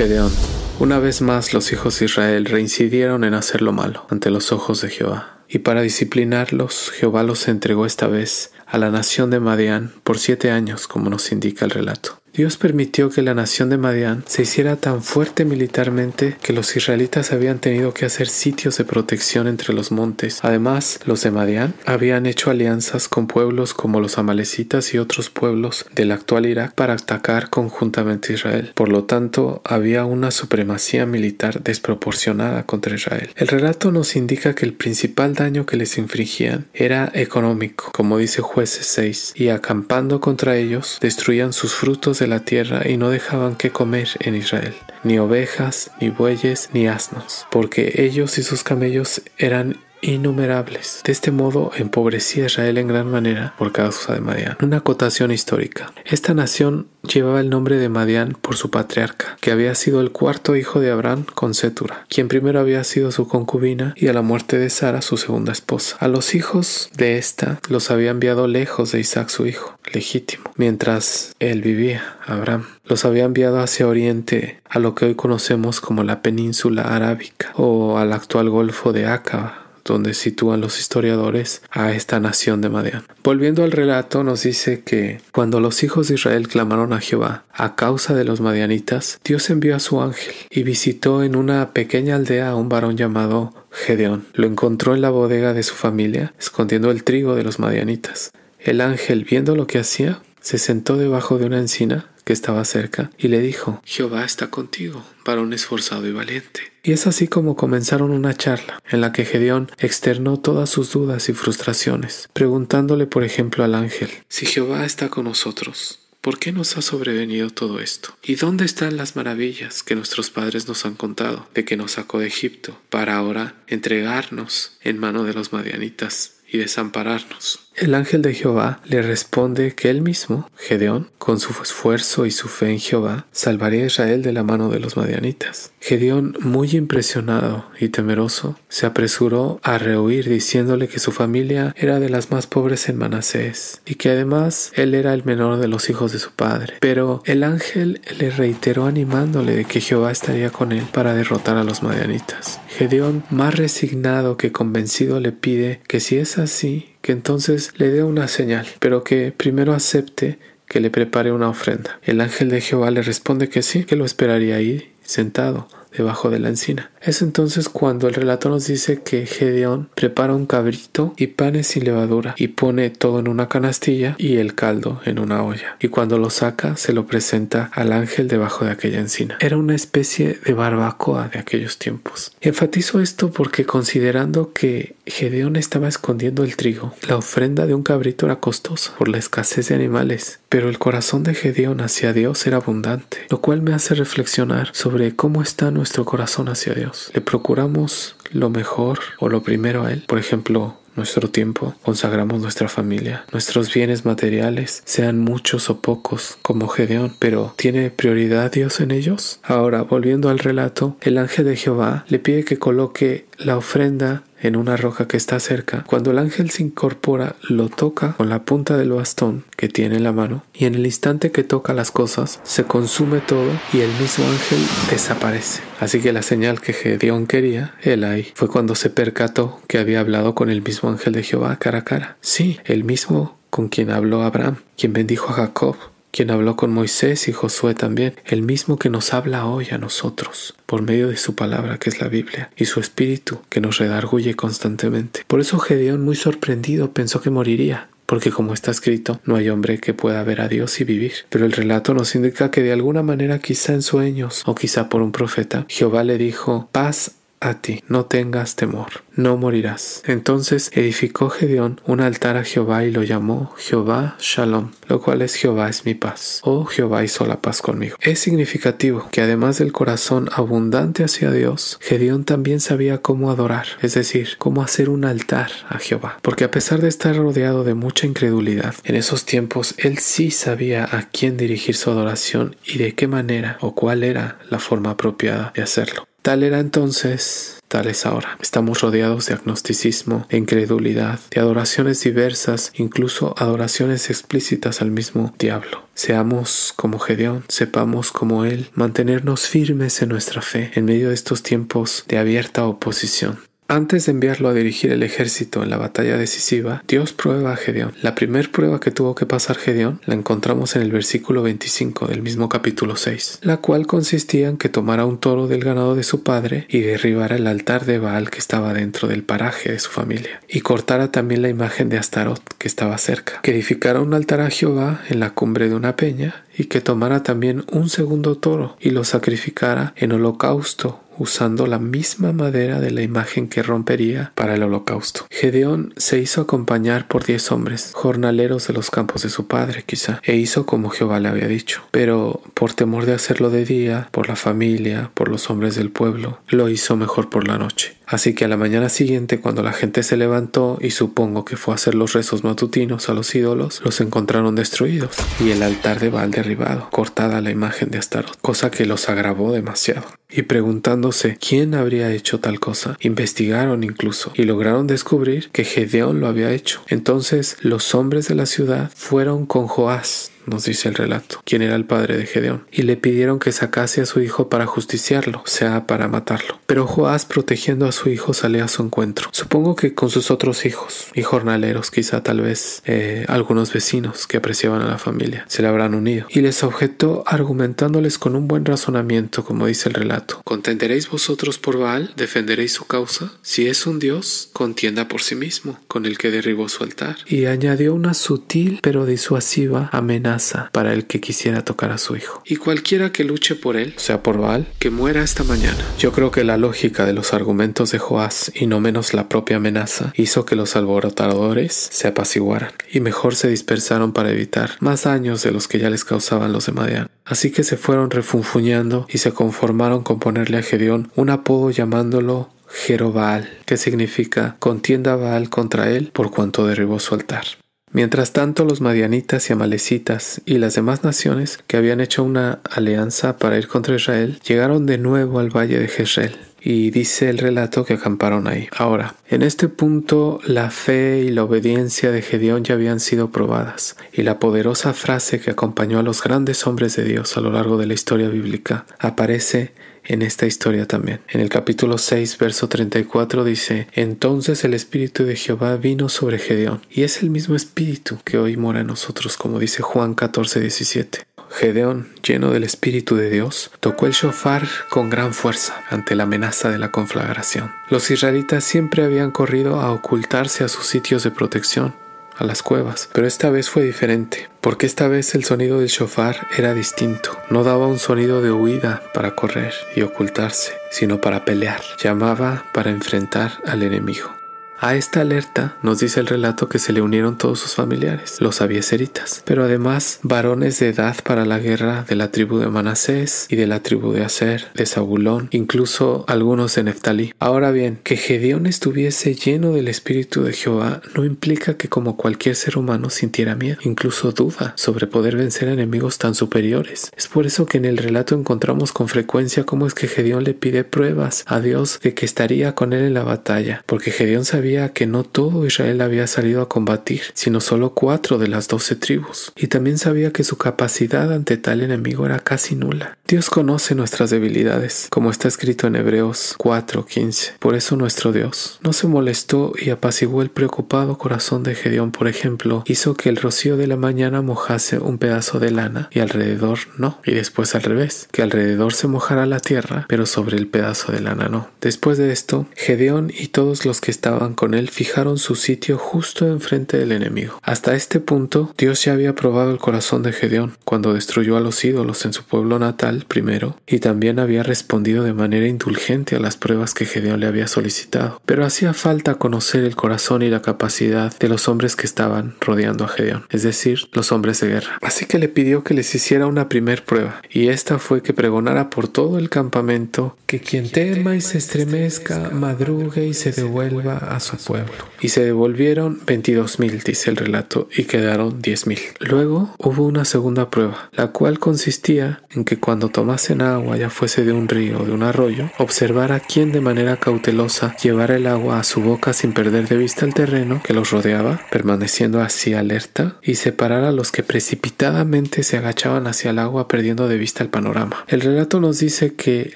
Gedeón. Una vez más los hijos de Israel reincidieron en hacer lo malo ante los ojos de Jehová. Y para disciplinarlos, Jehová los entregó esta vez a la nación de Madián por siete años, como nos indica el relato. Dios permitió que la nación de Madián se hiciera tan fuerte militarmente que los israelitas habían tenido que hacer sitios de protección entre los montes. Además, los de Madián habían hecho alianzas con pueblos como los amalecitas y otros pueblos del actual Irak para atacar conjuntamente a Israel. Por lo tanto, había una supremacía militar desproporcionada contra Israel. El relato nos indica que el principal daño que les infringían era económico, como dice jueces 6, y acampando contra ellos destruían sus frutos la tierra y no dejaban que comer en Israel, ni ovejas, ni bueyes, ni asnos, porque ellos y sus camellos eran innumerables. De este modo empobrecía Israel en gran manera por causa de Madián. Una acotación histórica. Esta nación llevaba el nombre de Madián por su patriarca, que había sido el cuarto hijo de Abraham con Setura, quien primero había sido su concubina y a la muerte de Sara su segunda esposa. A los hijos de esta los había enviado lejos de Isaac su hijo, legítimo, mientras él vivía, Abraham. Los había enviado hacia oriente, a lo que hoy conocemos como la península arábica o al actual golfo de Acaba donde sitúan los historiadores a esta nación de Madián. Volviendo al relato, nos dice que cuando los hijos de Israel clamaron a Jehová a causa de los madianitas, Dios envió a su ángel y visitó en una pequeña aldea a un varón llamado Gedeón. Lo encontró en la bodega de su familia, escondiendo el trigo de los madianitas. El ángel, viendo lo que hacía, se sentó debajo de una encina que estaba cerca y le dijo, Jehová está contigo, varón esforzado y valiente. Y es así como comenzaron una charla, en la que Gedeón externó todas sus dudas y frustraciones, preguntándole por ejemplo al ángel, si Jehová está con nosotros, ¿Por qué nos ha sobrevenido todo esto? ¿Y dónde están las maravillas que nuestros padres nos han contado de que nos sacó de Egipto para ahora entregarnos en mano de los madianitas y desampararnos? El ángel de Jehová le responde que él mismo, Gedeón, con su esfuerzo y su fe en Jehová, salvaría a Israel de la mano de los madianitas. Gedeón, muy impresionado y temeroso, se apresuró a rehuir diciéndole que su familia era de las más pobres en Manasés y que además él era el menor de los hijos de su padre. Pero el ángel le reiteró animándole de que Jehová estaría con él para derrotar a los madianitas. Gedeón, más resignado que convencido, le pide que si es así, que entonces le dé una señal, pero que primero acepte que le prepare una ofrenda. El ángel de Jehová le responde que sí, que lo esperaría ahí sentado debajo de la encina. Es entonces cuando el relato nos dice que Gedeón prepara un cabrito y panes sin levadura y pone todo en una canastilla y el caldo en una olla. Y cuando lo saca se lo presenta al ángel debajo de aquella encina. Era una especie de barbacoa de aquellos tiempos. Enfatizo esto porque considerando que Gedeón estaba escondiendo el trigo, la ofrenda de un cabrito era costosa por la escasez de animales, pero el corazón de Gedeón hacia Dios era abundante, lo cual me hace reflexionar sobre cómo está nuestro corazón hacia Dios. ¿Le procuramos lo mejor o lo primero a Él? Por ejemplo, nuestro tiempo, consagramos nuestra familia, nuestros bienes materiales, sean muchos o pocos, como Gedeón, pero ¿tiene prioridad Dios en ellos? Ahora, volviendo al relato, el ángel de Jehová le pide que coloque la ofrenda en una roca que está cerca. Cuando el ángel se incorpora, lo toca con la punta del bastón que tiene en la mano y en el instante que toca las cosas, se consume todo y el mismo ángel desaparece. Así que la señal que Gedeón quería, ahí, fue cuando se percató que había hablado con el mismo ángel de Jehová cara a cara. Sí, el mismo con quien habló Abraham, quien bendijo a Jacob, quien habló con Moisés y Josué también, el mismo que nos habla hoy a nosotros, por medio de su palabra que es la Biblia, y su espíritu que nos redarguye constantemente. Por eso Gedeón, muy sorprendido, pensó que moriría, porque como está escrito, no hay hombre que pueda ver a Dios y vivir. Pero el relato nos indica que de alguna manera, quizá en sueños o quizá por un profeta, Jehová le dijo, paz a ti, no tengas temor, no morirás. Entonces edificó Gedeón un altar a Jehová y lo llamó Jehová Shalom, lo cual es Jehová es mi paz, o Jehová hizo la paz conmigo. Es significativo que además del corazón abundante hacia Dios, Gedeón también sabía cómo adorar, es decir, cómo hacer un altar a Jehová, porque a pesar de estar rodeado de mucha incredulidad, en esos tiempos él sí sabía a quién dirigir su adoración y de qué manera o cuál era la forma apropiada de hacerlo. Tal era entonces tal es ahora. Estamos rodeados de agnosticismo, de incredulidad, de adoraciones diversas, incluso adoraciones explícitas al mismo diablo. Seamos como Gedeón, sepamos como Él, mantenernos firmes en nuestra fe en medio de estos tiempos de abierta oposición. Antes de enviarlo a dirigir el ejército en la batalla decisiva, Dios prueba a Gedeón. La primera prueba que tuvo que pasar Gedeón la encontramos en el versículo 25 del mismo capítulo 6, la cual consistía en que tomara un toro del ganado de su padre y derribara el altar de Baal que estaba dentro del paraje de su familia, y cortara también la imagen de Astarot que estaba cerca, que edificara un altar a Jehová en la cumbre de una peña, y que tomara también un segundo toro y lo sacrificara en holocausto usando la misma madera de la imagen que rompería para el holocausto. Gedeón se hizo acompañar por diez hombres, jornaleros de los campos de su padre quizá, e hizo como Jehová le había dicho. Pero por temor de hacerlo de día, por la familia, por los hombres del pueblo, lo hizo mejor por la noche. Así que a la mañana siguiente, cuando la gente se levantó y supongo que fue a hacer los rezos matutinos a los ídolos, los encontraron destruidos y el altar de Baal derribado, cortada la imagen de Astaroth, cosa que los agravó demasiado. Y preguntándose quién habría hecho tal cosa, investigaron incluso y lograron descubrir que Gedeón lo había hecho. Entonces los hombres de la ciudad fueron con Joás, nos dice el relato, quien era el padre de Gedeón, y le pidieron que sacase a su hijo para justiciarlo, o sea, para matarlo. Pero Joás, protegiendo a su hijo, salió a su encuentro. Supongo que con sus otros hijos y jornaleros, quizá tal vez eh, algunos vecinos que apreciaban a la familia, se le habrán unido. Y les objetó argumentándoles con un buen razonamiento, como dice el relato. ¿Contenderéis vosotros por Baal? ¿Defenderéis su causa? Si es un dios, contienda por sí mismo, con el que derribó su altar. Y añadió una sutil pero disuasiva amenaza para el que quisiera tocar a su hijo. Y cualquiera que luche por él, sea por Baal, que muera esta mañana. Yo creo que la lógica de los argumentos de Joás y no menos la propia amenaza hizo que los alborotadores se apaciguaran y mejor se dispersaron para evitar más daños de los que ya les causaban los de Madian. Así que se fueron refunfuñando y se conformaron con ponerle a Gedeón un apodo llamándolo Jerobal, que significa contienda Baal contra él por cuanto derribó su altar. Mientras tanto, los madianitas y amalecitas y las demás naciones que habían hecho una alianza para ir contra Israel llegaron de nuevo al valle de Jezreel. Y dice el relato que acamparon ahí. Ahora, en este punto la fe y la obediencia de Gedeón ya habían sido probadas, y la poderosa frase que acompañó a los grandes hombres de Dios a lo largo de la historia bíblica aparece en esta historia también. En el capítulo 6, verso 34 dice, Entonces el Espíritu de Jehová vino sobre Gedeón, y es el mismo Espíritu que hoy mora en nosotros, como dice Juan 14, 17. Gedeón, lleno del Espíritu de Dios, tocó el shofar con gran fuerza ante la amenaza de la conflagración. Los israelitas siempre habían corrido a ocultarse a sus sitios de protección, a las cuevas, pero esta vez fue diferente, porque esta vez el sonido del shofar era distinto, no daba un sonido de huida para correr y ocultarse, sino para pelear, llamaba para enfrentar al enemigo. A esta alerta nos dice el relato que se le unieron todos sus familiares, los abieseritas, pero además varones de edad para la guerra de la tribu de Manasés y de la tribu de Aser, de Zabulón, incluso algunos de Neftalí. Ahora bien, que Gedeón estuviese lleno del Espíritu de Jehová no implica que como cualquier ser humano sintiera miedo, incluso duda sobre poder vencer enemigos tan superiores. Es por eso que en el relato encontramos con frecuencia cómo es que Gedeón le pide pruebas a Dios de que estaría con él en la batalla, porque Gedeón sabía que no todo Israel había salido a combatir, sino solo cuatro de las doce tribus, y también sabía que su capacidad ante tal enemigo era casi nula. Dios conoce nuestras debilidades, como está escrito en Hebreos 4:15. Por eso nuestro Dios no se molestó y apaciguó el preocupado corazón de Gedeón, por ejemplo, hizo que el rocío de la mañana mojase un pedazo de lana y alrededor no, y después al revés, que alrededor se mojara la tierra, pero sobre el pedazo de lana no. Después de esto, Gedeón y todos los que estaban con él fijaron su sitio justo enfrente del enemigo. Hasta este punto, Dios ya había probado el corazón de Gedeón cuando destruyó a los ídolos en su pueblo natal primero, y también había respondido de manera indulgente a las pruebas que Gedeón le había solicitado. Pero hacía falta conocer el corazón y la capacidad de los hombres que estaban rodeando a Gedeón, es decir, los hombres de guerra. Así que le pidió que les hiciera una primer prueba, y esta fue que pregonara por todo el campamento que quien tema y se estremezca, madrugue y se devuelva a su pueblo. Y se devolvieron veintidós mil, dice el relato, y quedaron diez mil. Luego hubo una segunda prueba, la cual consistía en que cuando tomasen agua, ya fuese de un río o de un arroyo, observara quién de manera cautelosa llevara el agua a su boca sin perder de vista el terreno que los rodeaba, permaneciendo así alerta, y separar a los que precipitadamente se agachaban hacia el agua perdiendo de vista el panorama. El relato nos dice que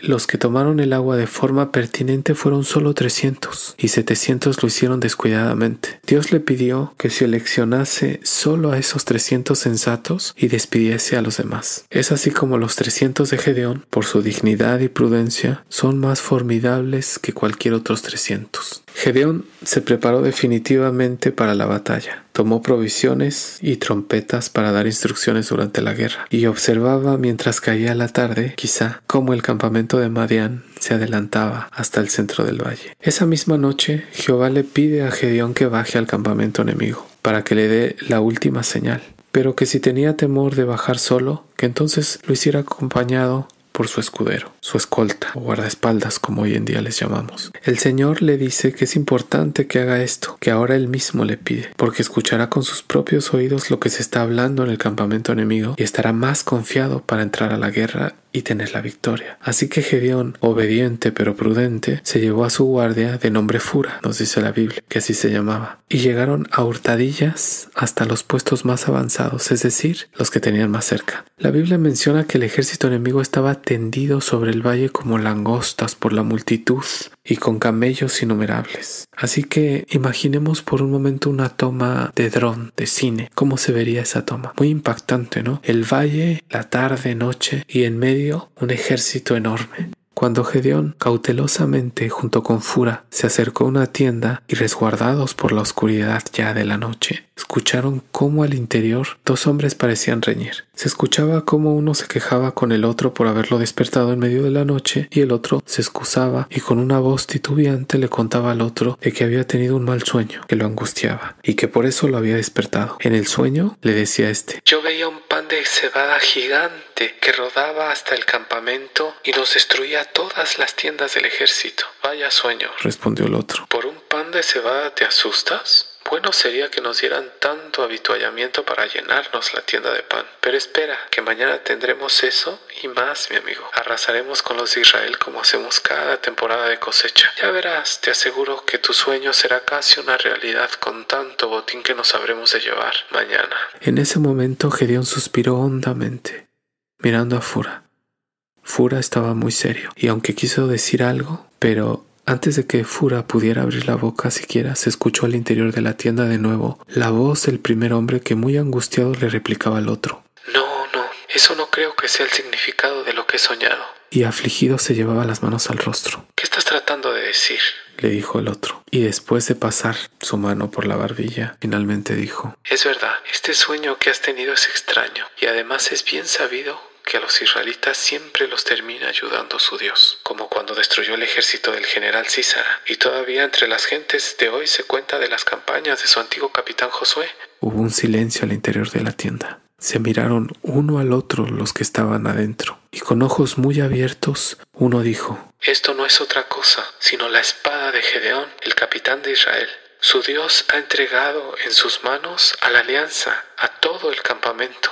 los que tomaron el agua de forma pertinente fueron solo 300 y 700 lo hicieron descuidadamente. Dios le pidió que seleccionase solo a esos 300 sensatos y despidiese a los demás. Es así como los 300 de Gedeón, por su dignidad y prudencia, son más formidables que cualquier otros 300. Gedeón se preparó definitivamente para la batalla. Tomó provisiones y trompetas para dar instrucciones durante la guerra y observaba mientras caía la tarde, quizá, cómo el campamento de Madián se adelantaba hasta el centro del valle. Esa misma noche, Jehová le pide a Gedeón que baje al campamento enemigo para que le dé la última señal, pero que si tenía temor de bajar solo, que entonces lo hiciera acompañado por su escudero, su escolta o guardaespaldas como hoy en día les llamamos. El Señor le dice que es importante que haga esto, que ahora él mismo le pide, porque escuchará con sus propios oídos lo que se está hablando en el campamento enemigo y estará más confiado para entrar a la guerra y tener la victoria. Así que Gedeón, obediente pero prudente, se llevó a su guardia de nombre Fura, nos dice la Biblia, que así se llamaba, y llegaron a hurtadillas hasta los puestos más avanzados, es decir, los que tenían más cerca. La Biblia menciona que el ejército enemigo estaba tendido sobre el valle como langostas por la multitud y con camellos innumerables. Así que imaginemos por un momento una toma de dron, de cine, cómo se vería esa toma. Muy impactante, ¿no? El valle, la tarde, noche y en medio un ejército enorme. Cuando Gedeón, cautelosamente junto con Fura, se acercó a una tienda y resguardados por la oscuridad ya de la noche, escucharon cómo al interior dos hombres parecían reñir. Se escuchaba cómo uno se quejaba con el otro por haberlo despertado en medio de la noche y el otro se excusaba y con una voz titubeante le contaba al otro de que había tenido un mal sueño que lo angustiaba y que por eso lo había despertado. En el sueño le decía este, yo veía un pan de cebada gigante que rodaba hasta el campamento y nos destruía todas las tiendas del ejército. Vaya sueño, respondió el otro. ¿Por un pan de cebada te asustas? Bueno sería que nos dieran tanto habituallamiento para llenarnos la tienda de pan. Pero espera, que mañana tendremos eso y más, mi amigo. Arrasaremos con los de Israel como hacemos cada temporada de cosecha. Ya verás, te aseguro que tu sueño será casi una realidad con tanto botín que nos habremos de llevar mañana. En ese momento Gedeón suspiró hondamente, mirando a Fura. Fura estaba muy serio, y aunque quiso decir algo, pero antes de que Fura pudiera abrir la boca siquiera, se escuchó al interior de la tienda de nuevo la voz del primer hombre que muy angustiado le replicaba al otro. No, no, eso no creo que sea el significado de lo que he soñado. Y afligido se llevaba las manos al rostro. ¿Qué estás tratando de decir? le dijo el otro. Y después de pasar su mano por la barbilla, finalmente dijo, Es verdad, este sueño que has tenido es extraño, y además es bien sabido que a los israelitas siempre los termina ayudando su Dios, como cuando destruyó el ejército del general Císara, y todavía entre las gentes de hoy se cuenta de las campañas de su antiguo capitán Josué. Hubo un silencio al interior de la tienda. Se miraron uno al otro los que estaban adentro, y con ojos muy abiertos uno dijo, Esto no es otra cosa, sino la espada de Gedeón, el capitán de Israel. Su Dios ha entregado en sus manos a la alianza, a todo el campamento.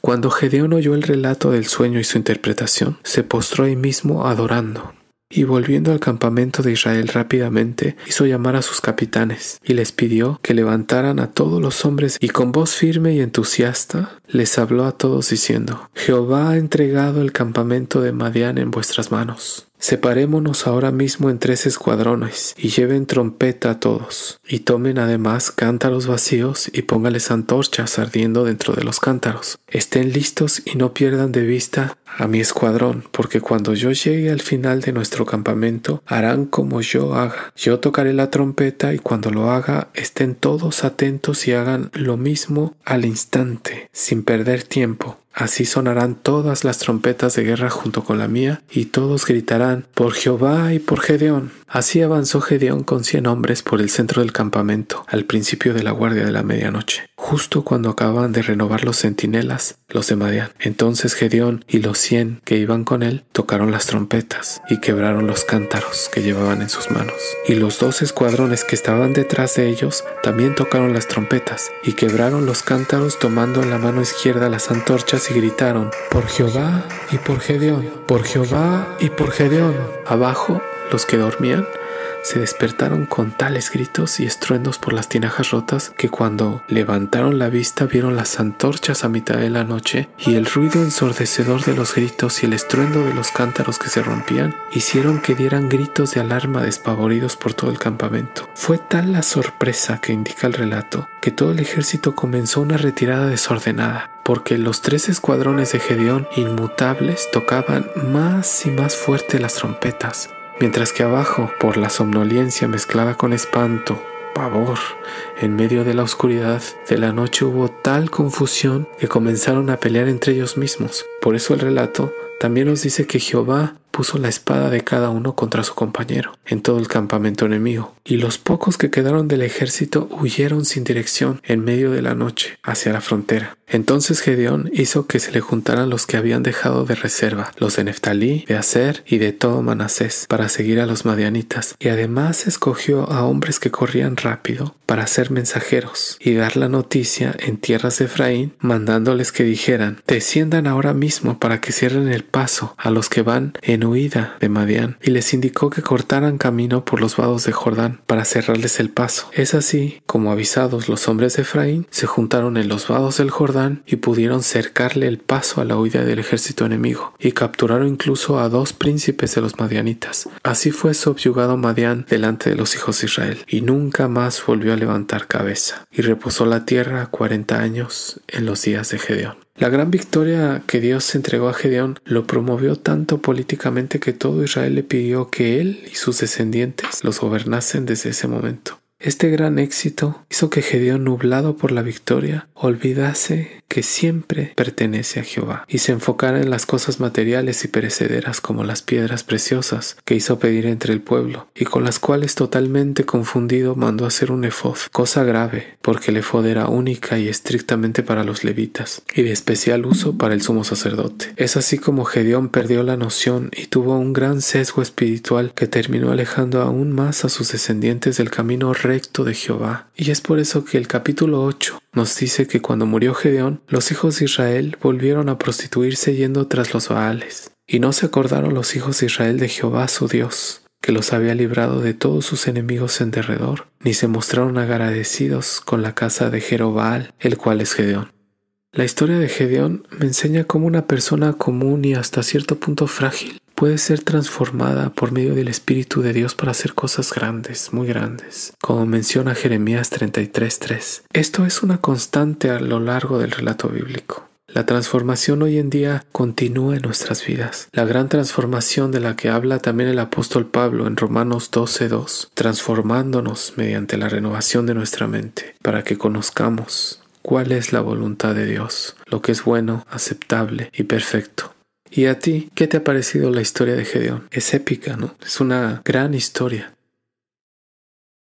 Cuando Gedeón oyó el relato del sueño y su interpretación, se postró ahí mismo adorando. Y volviendo al campamento de Israel rápidamente, hizo llamar a sus capitanes y les pidió que levantaran a todos los hombres y con voz firme y entusiasta les habló a todos diciendo, Jehová ha entregado el campamento de Madián en vuestras manos. Separémonos ahora mismo en tres escuadrones y lleven trompeta a todos, y tomen además cántaros vacíos y póngales antorchas ardiendo dentro de los cántaros. Estén listos y no pierdan de vista a mi escuadrón, porque cuando yo llegue al final de nuestro campamento harán como yo haga. Yo tocaré la trompeta y cuando lo haga estén todos atentos y hagan lo mismo al instante, sin perder tiempo. Así sonarán todas las trompetas de guerra junto con la mía, y todos gritarán por Jehová y por Gedeón. Así avanzó Gedeón con cien hombres por el centro del campamento, al principio de la guardia de la medianoche. justo cuando acababan de renovar los centinelas, los de. Entonces Gedeón y los cien que iban con él tocaron las trompetas y quebraron los cántaros que llevaban en sus manos. Y los dos escuadrones que estaban detrás de ellos también tocaron las trompetas y quebraron los cántaros tomando en la mano izquierda las antorchas y gritaron, por Jehová y por Gedeón, por Jehová y por Gedeón. Abajo, los que dormían se despertaron con tales gritos y estruendos por las tinajas rotas que cuando levantaron la vista vieron las antorchas a mitad de la noche y el ruido ensordecedor de los gritos y el estruendo de los cántaros que se rompían hicieron que dieran gritos de alarma despavoridos por todo el campamento. Fue tal la sorpresa que indica el relato que todo el ejército comenzó una retirada desordenada porque los tres escuadrones de Gedeón inmutables tocaban más y más fuerte las trompetas mientras que abajo, por la somnolencia mezclada con espanto, pavor, en medio de la oscuridad de la noche hubo tal confusión que comenzaron a pelear entre ellos mismos. Por eso el relato también nos dice que Jehová puso la espada de cada uno contra su compañero en todo el campamento enemigo, y los pocos que quedaron del ejército huyeron sin dirección en medio de la noche hacia la frontera. Entonces Gedeón hizo que se le juntaran los que habían dejado de reserva, los de Neftalí, de Aser y de todo Manasés, para seguir a los madianitas, y además escogió a hombres que corrían rápido para ser mensajeros y dar la noticia en tierras de Efraín, mandándoles que dijeran, desciendan ahora mismo para que cierren el paso a los que van en huida de Madián, y les indicó que cortaran camino por los vados de Jordán para cerrarles el paso. Es así como avisados los hombres de Efraín se juntaron en los vados del Jordán y pudieron cercarle el paso a la huida del ejército enemigo, y capturaron incluso a dos príncipes de los madianitas. Así fue subyugado Madián delante de los hijos de Israel, y nunca más volvió a levantar cabeza, y reposó la tierra cuarenta años en los días de Gedeón. La gran victoria que Dios entregó a Gedeón lo promovió tanto políticamente que todo Israel le pidió que él y sus descendientes los gobernasen desde ese momento. Este gran éxito hizo que Gedeón, nublado por la victoria, olvidase que siempre pertenece a Jehová y se enfocara en las cosas materiales y perecederas como las piedras preciosas que hizo pedir entre el pueblo y con las cuales totalmente confundido mandó hacer un efod, cosa grave porque el efod era única y estrictamente para los levitas y de especial uso para el sumo sacerdote. Es así como Gedeón perdió la noción y tuvo un gran sesgo espiritual que terminó alejando aún más a sus descendientes del camino recto de Jehová. Y es por eso que el capítulo 8 nos dice que cuando murió Gedeón, los hijos de Israel volvieron a prostituirse yendo tras los Baales. Y no se acordaron los hijos de Israel de Jehová su Dios, que los había librado de todos sus enemigos en derredor, ni se mostraron agradecidos con la casa de Jerobal, el cual es Gedeón. La historia de Gedeón me enseña cómo una persona común y hasta cierto punto frágil puede ser transformada por medio del Espíritu de Dios para hacer cosas grandes, muy grandes, como menciona Jeremías 33.3. Esto es una constante a lo largo del relato bíblico. La transformación hoy en día continúa en nuestras vidas. La gran transformación de la que habla también el apóstol Pablo en Romanos 12.2, transformándonos mediante la renovación de nuestra mente, para que conozcamos cuál es la voluntad de Dios, lo que es bueno, aceptable y perfecto. ¿Y a ti qué te ha parecido la historia de Gedeón? Es épica, ¿no? Es una gran historia.